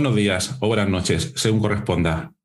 Buenos días o buenas noches, según corresponda.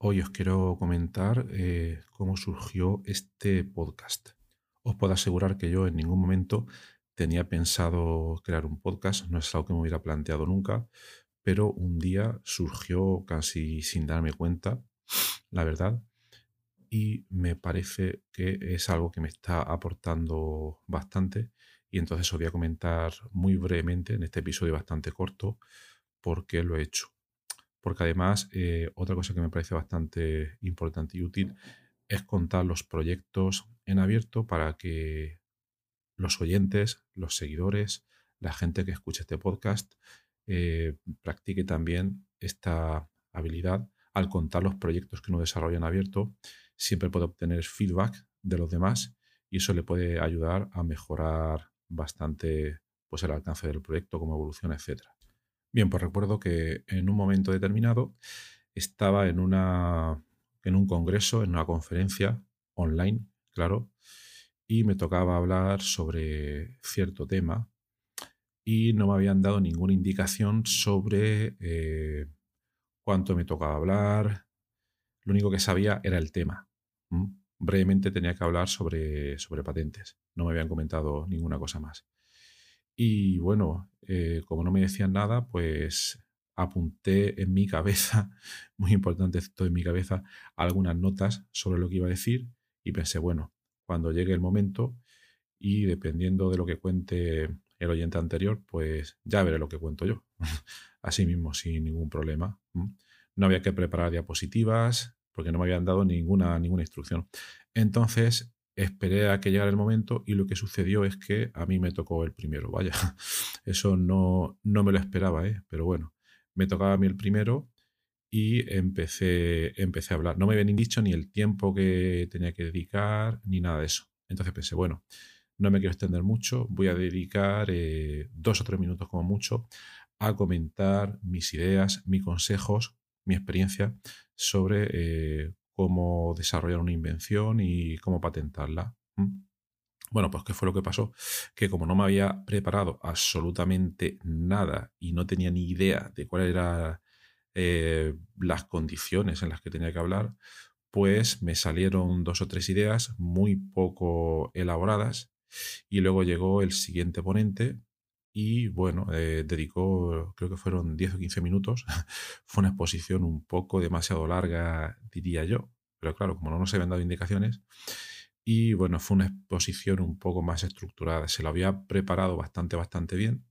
Hoy os quiero comentar eh, cómo surgió este podcast. Os puedo asegurar que yo en ningún momento tenía pensado crear un podcast, no es algo que me hubiera planteado nunca, pero un día surgió casi sin darme cuenta, la verdad, y me parece que es algo que me está aportando bastante y entonces os voy a comentar muy brevemente en este episodio bastante corto por qué lo he hecho. Porque además, eh, otra cosa que me parece bastante importante y útil es contar los proyectos en abierto para que los oyentes, los seguidores, la gente que escuche este podcast eh, practique también esta habilidad al contar los proyectos que uno desarrolla en abierto. Siempre puede obtener feedback de los demás y eso le puede ayudar a mejorar bastante pues, el alcance del proyecto, cómo evoluciona, etc. Bien, pues recuerdo que en un momento determinado estaba en, una, en un congreso, en una conferencia online, claro, y me tocaba hablar sobre cierto tema y no me habían dado ninguna indicación sobre eh, cuánto me tocaba hablar. Lo único que sabía era el tema. Brevemente tenía que hablar sobre, sobre patentes. No me habían comentado ninguna cosa más. Y bueno, eh, como no me decían nada, pues apunté en mi cabeza, muy importante esto en mi cabeza, algunas notas sobre lo que iba a decir y pensé, bueno, cuando llegue el momento y dependiendo de lo que cuente el oyente anterior, pues ya veré lo que cuento yo. Así mismo, sin ningún problema. No había que preparar diapositivas porque no me habían dado ninguna, ninguna instrucción. Entonces esperé a que llegara el momento y lo que sucedió es que a mí me tocó el primero. Vaya, eso no, no me lo esperaba, ¿eh? pero bueno, me tocaba a mí el primero y empecé, empecé a hablar. No me habían dicho ni el tiempo que tenía que dedicar ni nada de eso. Entonces pensé, bueno, no me quiero extender mucho, voy a dedicar eh, dos o tres minutos como mucho a comentar mis ideas, mis consejos, mi experiencia sobre eh, cómo desarrollar una invención y cómo patentarla. Bueno, pues ¿qué fue lo que pasó? Que como no me había preparado absolutamente nada y no tenía ni idea de cuáles eran eh, las condiciones en las que tenía que hablar, pues me salieron dos o tres ideas muy poco elaboradas y luego llegó el siguiente ponente y bueno, eh, dedicó, creo que fueron 10 o 15 minutos. Fue una exposición un poco demasiado larga, diría yo, pero claro, como no nos habían dado indicaciones. Y bueno, fue una exposición un poco más estructurada. Se lo había preparado bastante, bastante bien.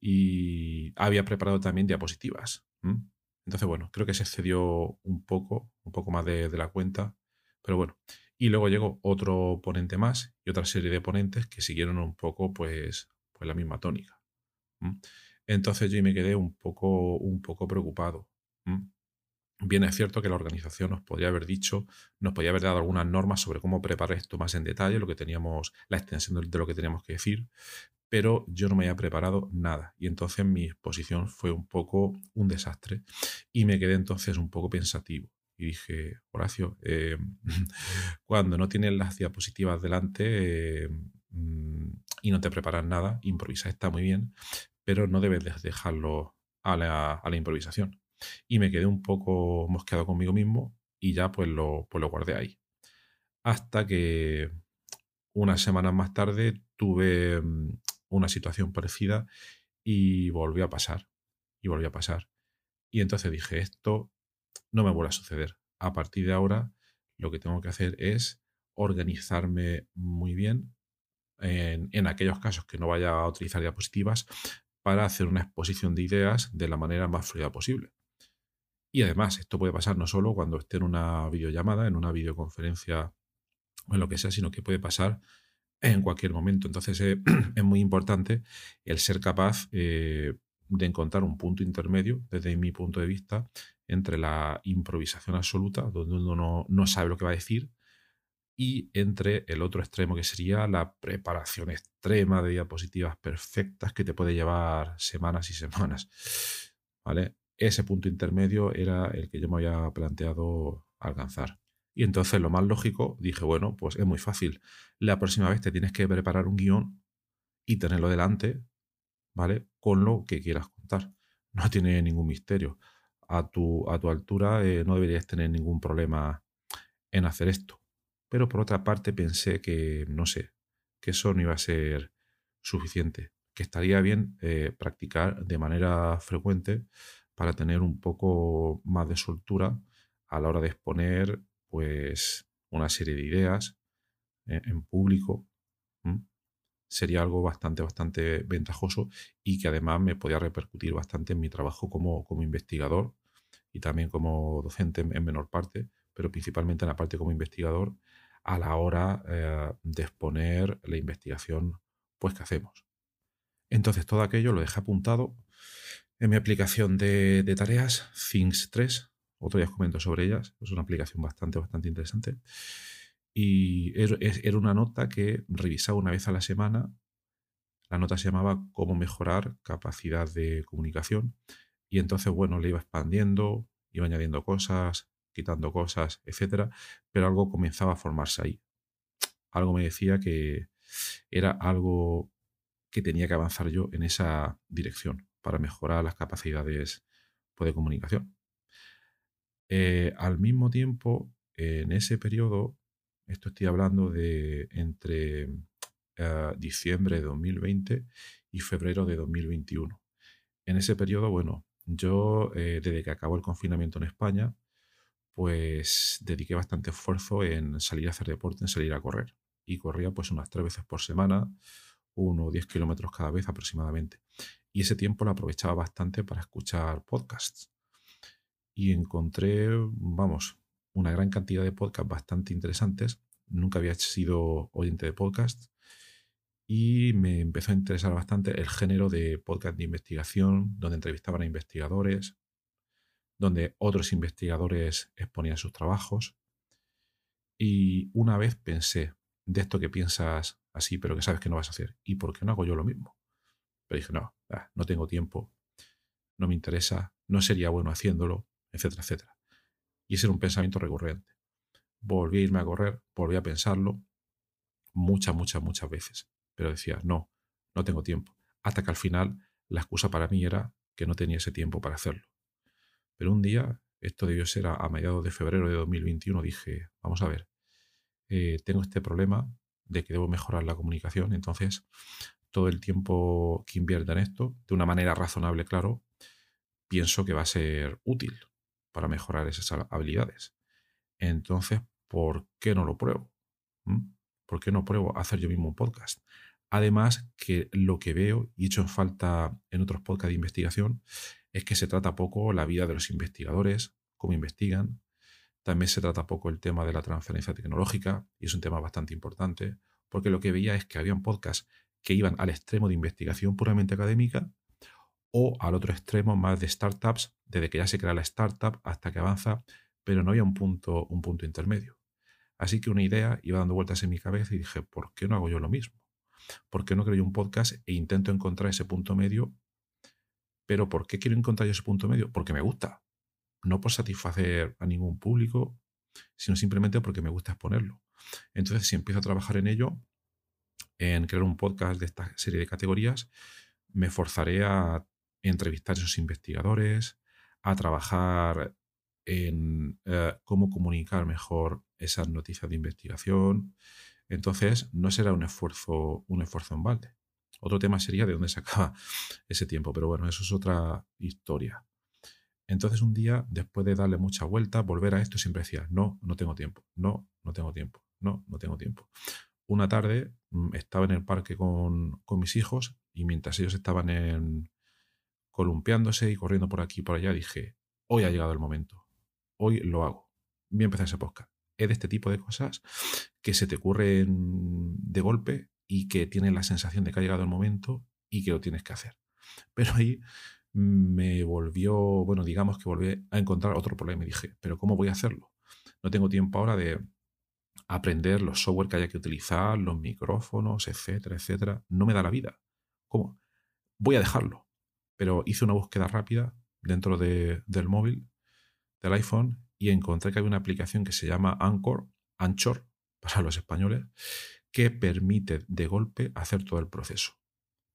Y había preparado también diapositivas. Entonces, bueno, creo que se excedió un poco, un poco más de, de la cuenta. Pero bueno, y luego llegó otro ponente más y otra serie de ponentes que siguieron un poco, pues, pues la misma tónica. Entonces yo me quedé un poco, un poco preocupado. Bien es cierto que la organización nos podría haber dicho, nos podría haber dado algunas normas sobre cómo preparar esto más en detalle, lo que teníamos, la extensión de lo que teníamos que decir, pero yo no me había preparado nada. Y entonces mi exposición fue un poco un desastre y me quedé entonces un poco pensativo. Y dije, Horacio, eh, cuando no tienes las diapositivas delante, eh, mm, y no te preparas nada, improvisa está muy bien, pero no debes dejarlo a la, improvisación. Y me quedé un poco mosqueado conmigo mismo y ya pues lo, pues lo guardé ahí. Hasta que unas semanas más tarde tuve mm, una situación parecida y volvió a pasar. Y volvió a pasar. Y entonces dije, esto no me vuelve a suceder. A partir de ahora, lo que tengo que hacer es organizarme muy bien, en, aquellos casos que no vaya a utilizar diapositivas para hacer una exposición de ideas de la manera más fluida posible. Y además, esto puede pasar no solo cuando esté en una videollamada, en una videoconferencia o en lo que sea, sino que puede pasar en cualquier momento. Entonces eh, es muy importante el ser capaz eh, de encontrar un punto intermedio, desde mi punto de vista, entre la improvisación absoluta, donde uno no, no sabe lo que va a decir, y entre el otro extremo, que sería la preparación extrema de diapositivas perfectas que te puede llevar semanas y semanas. ¿Vale? Ese punto intermedio era el que yo me había planteado alcanzar. Y entonces lo más lógico, dije, bueno, pues es muy fácil. La próxima vez te tienes que preparar un guion y tenerlo delante, ¿vale? Con lo que quieras contar. No tiene ningún misterio. A tu, a tu altura eh, no deberías tener ningún problema en hacer esto. Pero por otra parte pensé que, no sé, que eso no iba a ser suficiente. Que estaría bien eh, practicar de manera frecuente para tener un poco más de soltura a la hora de exponer pues una serie de ideas eh, en público. Sería algo bastante, bastante ventajoso y que además me podía repercutir bastante en mi trabajo como, como investigador y también como docente en, menor parte, pero principalmente en la parte como investigador a la hora eh, de exponer la investigación pues que hacemos. Entonces todo aquello lo dejé apuntado en mi aplicación de, de tareas, Things 3, otro día os comento sobre ellas. Es una aplicación bastante, bastante interesante. Y era una nota que revisaba una vez a la semana. La nota se llamaba Cómo mejorar capacidad de comunicación. Y entonces, bueno, le iba expandiendo, iba añadiendo cosas, quitando cosas, etcétera. Pero algo comenzaba a formarse ahí. Algo me decía que era algo que tenía que avanzar yo en esa dirección para mejorar las capacidades pues, de comunicación. Eh, al mismo tiempo, en ese periodo, esto estoy hablando de entre eh, diciembre de 2020 y febrero de 2021. En ese periodo, bueno, yo eh, desde que acabó el confinamiento en España, pues dediqué bastante esfuerzo en salir a hacer deporte, en salir a correr. Y corría pues unas tres veces por semana, uno o diez kilómetros cada vez aproximadamente. Y ese tiempo lo aprovechaba bastante para escuchar podcasts y encontré, vamos, una gran cantidad de podcasts bastante interesantes. Nunca había sido oyente de podcasts y me empezó a interesar bastante el género de podcast de investigación, donde entrevistaban a investigadores, donde otros investigadores exponían sus trabajos. Y una vez pensé, de esto que piensas así, pero que sabes que no vas a hacer, ¿y por qué no hago yo lo mismo? Pero dije, no, ah, no tengo tiempo, no me interesa, no sería bueno haciéndolo, etcétera, etcétera. Y ese era un pensamiento recurrente. Volví a irme a correr, volví a pensarlo muchas, muchas, muchas veces. Pero decía, no, no tengo tiempo. Hasta que al final la excusa para mí era que no tenía ese tiempo para hacerlo. Pero un día, esto debió ser a, mediados de febrero de 2021, dije, vamos a ver, eh, tengo este problema de que debo mejorar la comunicación, entonces todo el tiempo que invierta en esto, de una manera razonable, claro, pienso que va a ser útil para mejorar esas habilidades. Entonces, ¿por qué no lo pruebo? ¿Mm? ¿Por qué no pruebo hacer yo mismo un podcast? Además, que lo que veo y hecho falta en otros podcasts de investigación es que se trata poco la vida de los investigadores, cómo investigan. También se trata poco el tema de la transferencia tecnológica, y es un tema bastante importante, porque lo que veía es que habían podcasts que iban al extremo de investigación puramente académica o al otro extremo más de startups, desde que ya se crea la startup hasta que avanza, pero no había un punto, un punto intermedio. Así que una idea iba dando vueltas en mi cabeza y dije, ¿por qué no hago yo lo mismo? ¿Por qué no creo yo un podcast e intento encontrar ese punto medio? Pero ¿por qué quiero encontrar ese punto medio? Porque me gusta. No por satisfacer a ningún público, sino simplemente porque me gusta exponerlo. Entonces, si empiezo a trabajar en ello, en crear un podcast de esta serie de categorías, me forzaré a entrevistar a esos investigadores, a trabajar en eh, cómo comunicar mejor esas noticias de investigación. Entonces, no será un esfuerzo, un esfuerzo en balde. Otro tema sería de dónde se acaba ese tiempo, pero bueno, eso es otra historia. Entonces, un día, después de darle mucha vuelta, volver a esto, siempre decía, no, no tengo tiempo, no, no tengo tiempo, no, no tengo tiempo. Una tarde mm, estaba en el parque con, con mis hijos y mientras ellos estaban en, columpiándose y corriendo por aquí y por allá, dije, hoy ha llegado el momento, hoy lo hago, voy a empezar ese podcast. Es de este tipo de cosas que se te ocurren de golpe y que tienes la sensación de que ha llegado el momento y que lo tienes que hacer. Pero ahí me volvió, bueno, digamos que volví a encontrar otro problema y dije, pero ¿cómo voy a hacerlo? No tengo tiempo ahora de aprender los software que haya que utilizar, los micrófonos, etcétera, etcétera. No me da la vida. ¿Cómo? Voy a dejarlo. Pero hice una búsqueda rápida dentro de, del móvil, del iPhone, y encontré que hay una aplicación que se llama Anchor, Anchor, para los españoles, que permite de golpe hacer todo el proceso.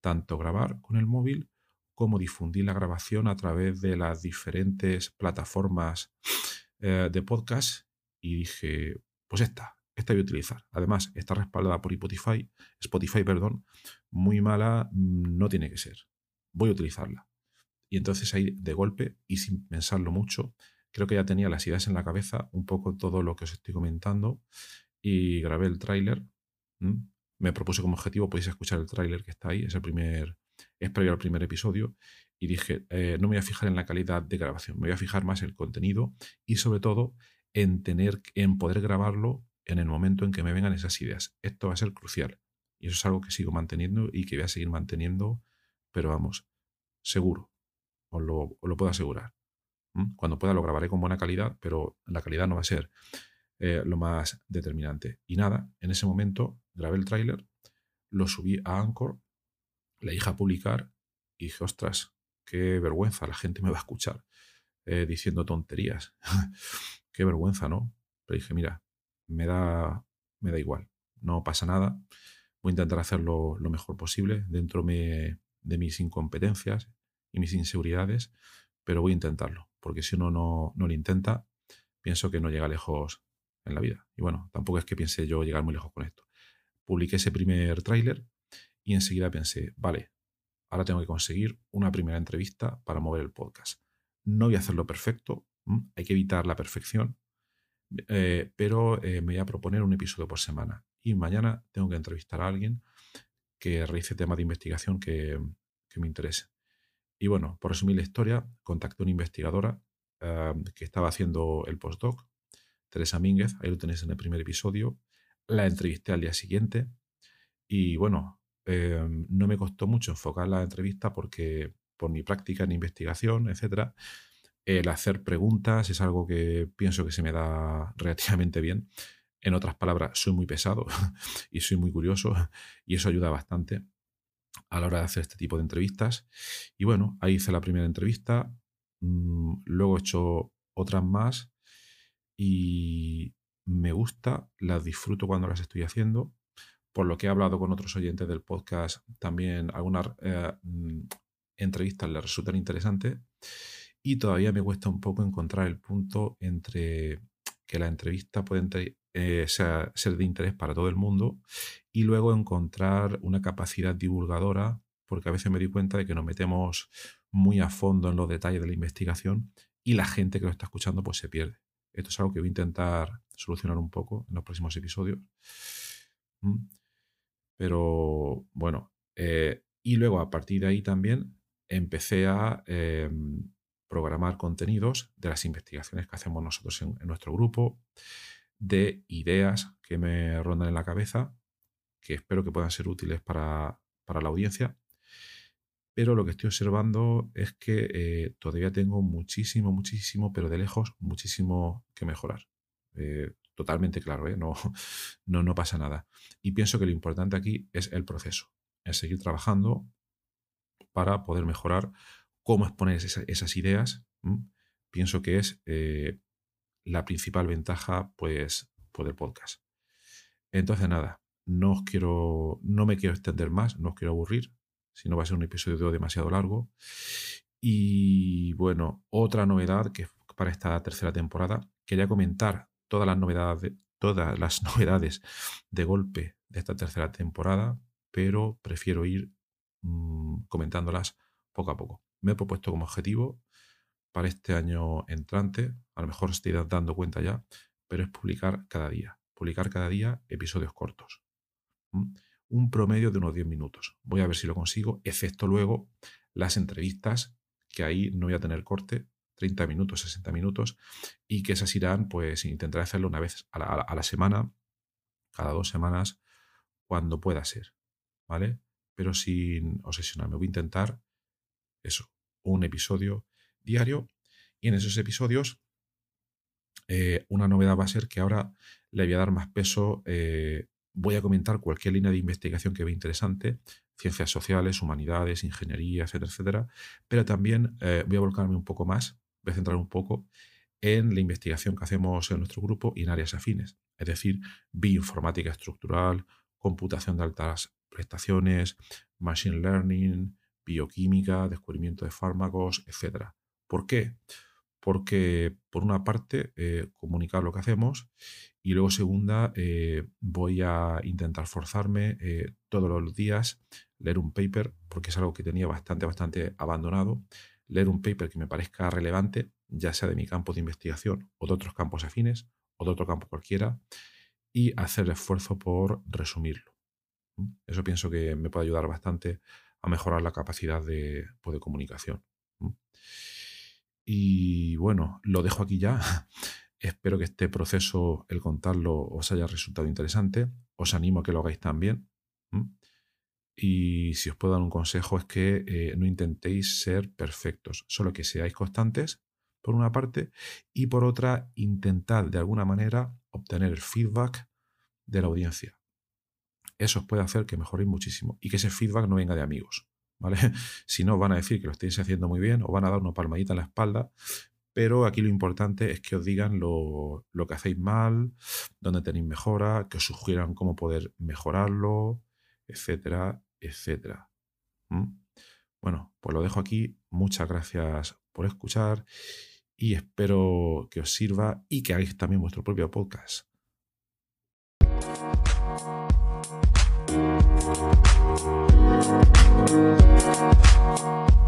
Tanto grabar con el móvil como difundir la grabación a través de las diferentes plataformas eh, de podcast. Y dije, pues esta, esta voy a utilizar. Además, está respaldada por Spotify, Spotify, perdón, muy mala mm, no tiene que ser. Voy a utilizarla. Y entonces ahí de golpe y sin pensarlo mucho, creo que ya tenía las ideas en la cabeza, un poco todo lo que os estoy comentando y grabé el tráiler. Me propuse como objetivo, podéis escuchar el tráiler que está ahí, es el primer, es previo al primer episodio y dije, eh, no me voy a fijar en la calidad de grabación, me voy a fijar más en el contenido y sobre todo en tener, en poder grabarlo en el momento en que me vengan esas ideas. Esto va a ser crucial. Y eso es algo que sigo manteniendo y que voy a seguir manteniendo, pero vamos, seguro. Os lo, puedo asegurar. Cuando pueda lo grabaré con buena calidad, pero la calidad no va a ser eh, lo más determinante. Y nada, en ese momento grabé el tráiler, lo subí a Anchor, le dije a publicar y dije, ostras, qué vergüenza, la gente me va a escuchar eh, diciendo tonterías. qué vergüenza, ¿no? Pero dije, mira, me da, me da igual, no pasa nada, voy a intentar hacerlo lo mejor posible dentro de mis incompetencias y mis inseguridades, pero voy a intentarlo, porque si uno no, no lo intenta, pienso que no llega lejos en la vida. Y bueno, tampoco es que piense yo llegar muy lejos con esto. Publiqué ese primer tráiler y enseguida pensé, vale, ahora tengo que conseguir una primera entrevista para mover el podcast. No voy a hacerlo perfecto, hay que evitar la perfección, eh, pero eh, me voy a proponer un episodio por semana. Y mañana tengo que entrevistar a alguien que realice temas de investigación que, me interese. Y bueno, por resumir la historia, contacté a una investigadora ah, que estaba haciendo el postdoc, Teresa Mínguez, ahí lo tenéis en el primer episodio. La entrevisté al día siguiente y bueno, em, no me costó mucho enfocar la entrevista porque por mi práctica en investigación, etcétera, el hacer preguntas es algo que pienso que se me da relativamente bien. En otras palabras, soy muy pesado y soy muy curioso y eso ayuda bastante a la hora de hacer este tipo de entrevistas. Y bueno, ahí hice la primera entrevista, mm, luego he hecho otras más y me gusta, las disfruto cuando las estoy haciendo. Por lo que he hablado con otros oyentes del podcast, también algunas eh, mm, entrevistas les resultan interesantes y todavía me cuesta un poco encontrar el punto entre que la entrevista puede eh, ser, de interés para todo el mundo y luego encontrar una capacidad divulgadora, porque a veces me doy cuenta de que nos metemos muy a fondo en los detalles de la investigación y la gente que lo está escuchando pues se pierde. Esto es algo que voy a intentar solucionar un poco en los próximos episodios. Pero bueno, eh, y luego a partir de ahí también empecé a em, programar contenidos de las investigaciones que hacemos nosotros en, nuestro grupo, de ideas que me rondan en la cabeza, que espero que puedan ser útiles para, la audiencia. Pero lo que estoy observando es que eh, todavía tengo muchísimo, muchísimo, pero de lejos, muchísimo que mejorar. Eh, totalmente claro, ¿eh? no, no, no pasa nada. Y pienso que lo importante aquí es el proceso, es seguir trabajando para poder mejorar cómo exponer esas ideas, pienso que es la principal ventaja pues, pues, del podcast. Entonces, nada, no os quiero, no me quiero extender más, no os quiero aburrir, si no va a ser un episodio demasiado largo. Y bueno, otra novedad que para esta tercera temporada, quería comentar todas las novedades, todas las novedades de golpe de esta tercera temporada, pero prefiero ir mm, comentándolas poco a poco me he propuesto como objetivo para este año entrante, a lo mejor estoy dando cuenta ya, pero es publicar cada día, publicar cada día episodios cortos. Un promedio de unos 10 minutos. Voy a ver si lo consigo, excepto luego las entrevistas, que ahí no voy a tener corte, 30 minutos, 60 minutos, y que esas irán, pues intentaré hacerlo una vez a la, a la semana, cada dos semanas, cuando pueda ser, ¿vale? Pero sin obsesionarme. Voy a intentar eso, un episodio diario, y en esos episodios eh, una novedad va a ser que ahora le voy a dar más peso, eh, voy a comentar cualquier línea de investigación que vea interesante, ciencias sociales, humanidades, ingeniería, etcétera, etcétera, pero también eh, voy a volcarme un poco más, voy a centrar un poco en la investigación que hacemos en nuestro grupo y en áreas afines, es decir, bioinformática estructural, computación de altas prestaciones, machine learning, bioquímica, descubrimiento de fármacos, etcétera. ¿Por qué? porque por una parte eh, comunicar lo que hacemos y luego segunda eh, voy a intentar forzarme eh, todos los días leer un paper porque es algo que tenía bastante bastante abandonado leer un paper que me parezca relevante ya sea de mi campo de investigación o de otros campos afines o de otro campo cualquiera y hacer esfuerzo por resumirlo eso pienso que me puede ayudar bastante a mejorar la capacidad de, pues, de comunicación y bueno, lo dejo aquí ya. Espero que este proceso, el contarlo, os haya resultado interesante. Os animo a que lo hagáis también. Y si os puedo dar un consejo es que eh, no intentéis ser perfectos, solo que seáis constantes, por una parte, y por otra, intentad de alguna manera obtener el feedback de la audiencia. Eso os puede hacer que mejoréis muchísimo y que ese feedback no venga de amigos. ¿Vale? Si no, van a decir que lo estáis haciendo muy bien o van a dar una palmadita en la espalda, pero aquí lo importante es que os digan lo, que hacéis mal, dónde tenéis mejora, que os sugieran cómo poder mejorarlo, etcétera, etcétera. Bueno, pues lo dejo aquí. Muchas gracias por escuchar y espero que os sirva y que hagáis también vuestro propio podcast. Thank you.